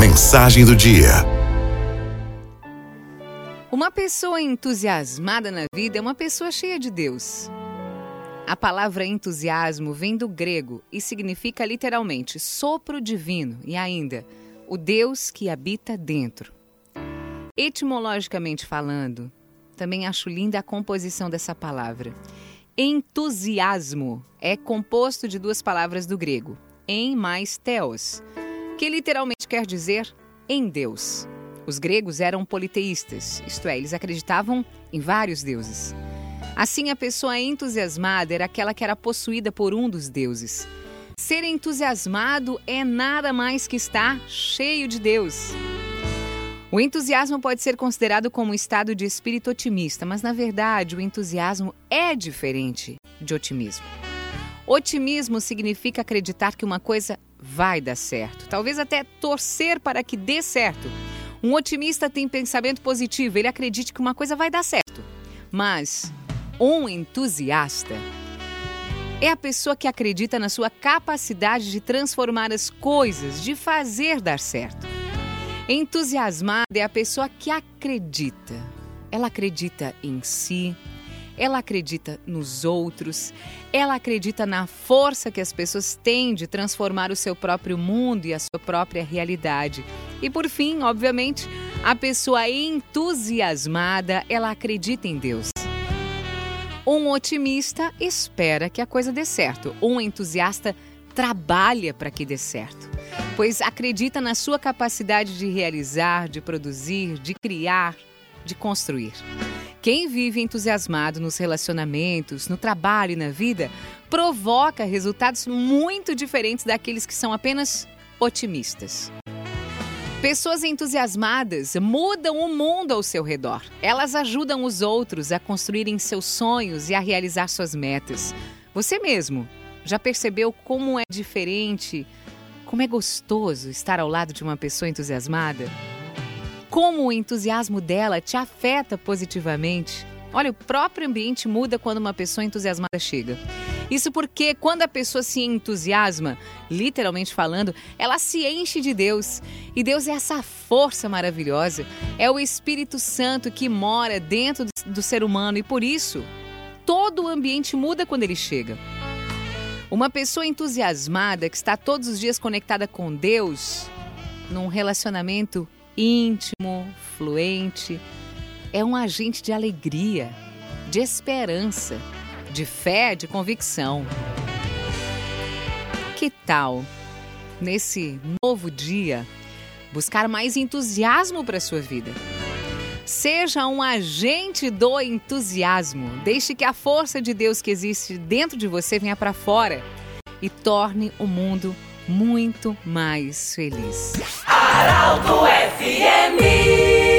mensagem do dia. Uma pessoa entusiasmada na vida é uma pessoa cheia de Deus. A palavra entusiasmo vem do grego e significa literalmente sopro divino e ainda o Deus que habita dentro. Etimologicamente falando, também acho linda a composição dessa palavra. Entusiasmo é composto de duas palavras do grego, em mais theos, que literalmente quer dizer em Deus. Os gregos eram politeístas, isto é, eles acreditavam em vários deuses. Assim, a pessoa entusiasmada era aquela que era possuída por um dos deuses. Ser entusiasmado é nada mais que estar cheio de Deus. O entusiasmo pode ser considerado como um estado de espírito otimista, mas na verdade o entusiasmo é diferente de otimismo. Otimismo significa acreditar que uma coisa vai dar certo, talvez até torcer para que dê certo. Um otimista tem pensamento positivo, ele acredita que uma coisa vai dar certo. Mas um entusiasta é a pessoa que acredita na sua capacidade de transformar as coisas, de fazer dar certo. Entusiasmada é a pessoa que acredita. Ela acredita em si, ela acredita nos outros, ela acredita na força que as pessoas têm de transformar o seu próprio mundo e a sua própria realidade. E por fim, obviamente, a pessoa entusiasmada, ela acredita em Deus. Um otimista espera que a coisa dê certo. Um entusiasta trabalha para que dê certo, pois acredita na sua capacidade de realizar, de produzir, de criar, de construir. Quem vive entusiasmado nos relacionamentos, no trabalho e na vida, provoca resultados muito diferentes daqueles que são apenas otimistas. Pessoas entusiasmadas mudam o mundo ao seu redor. Elas ajudam os outros a construírem seus sonhos e a realizar suas metas. Você mesmo já percebeu como é diferente, como é gostoso estar ao lado de uma pessoa entusiasmada? Como o entusiasmo dela te afeta positivamente. Olha, o próprio ambiente muda quando uma pessoa entusiasmada chega. Isso porque quando a pessoa se entusiasma, literalmente falando, ela se enche de Deus. E Deus é essa força maravilhosa, é o Espírito Santo que mora dentro do ser humano e por isso todo o ambiente muda quando ele chega. Uma pessoa entusiasmada que está todos os dias conectada com Deus, num relacionamento íntimo, fluente. É um agente de alegria, de esperança, de fé, de convicção. Que tal, nesse novo dia, buscar mais entusiasmo para a sua vida? Seja um agente do entusiasmo. Deixe que a força de Deus que existe dentro de você venha para fora e torne o mundo muito mais feliz. Araldo FMI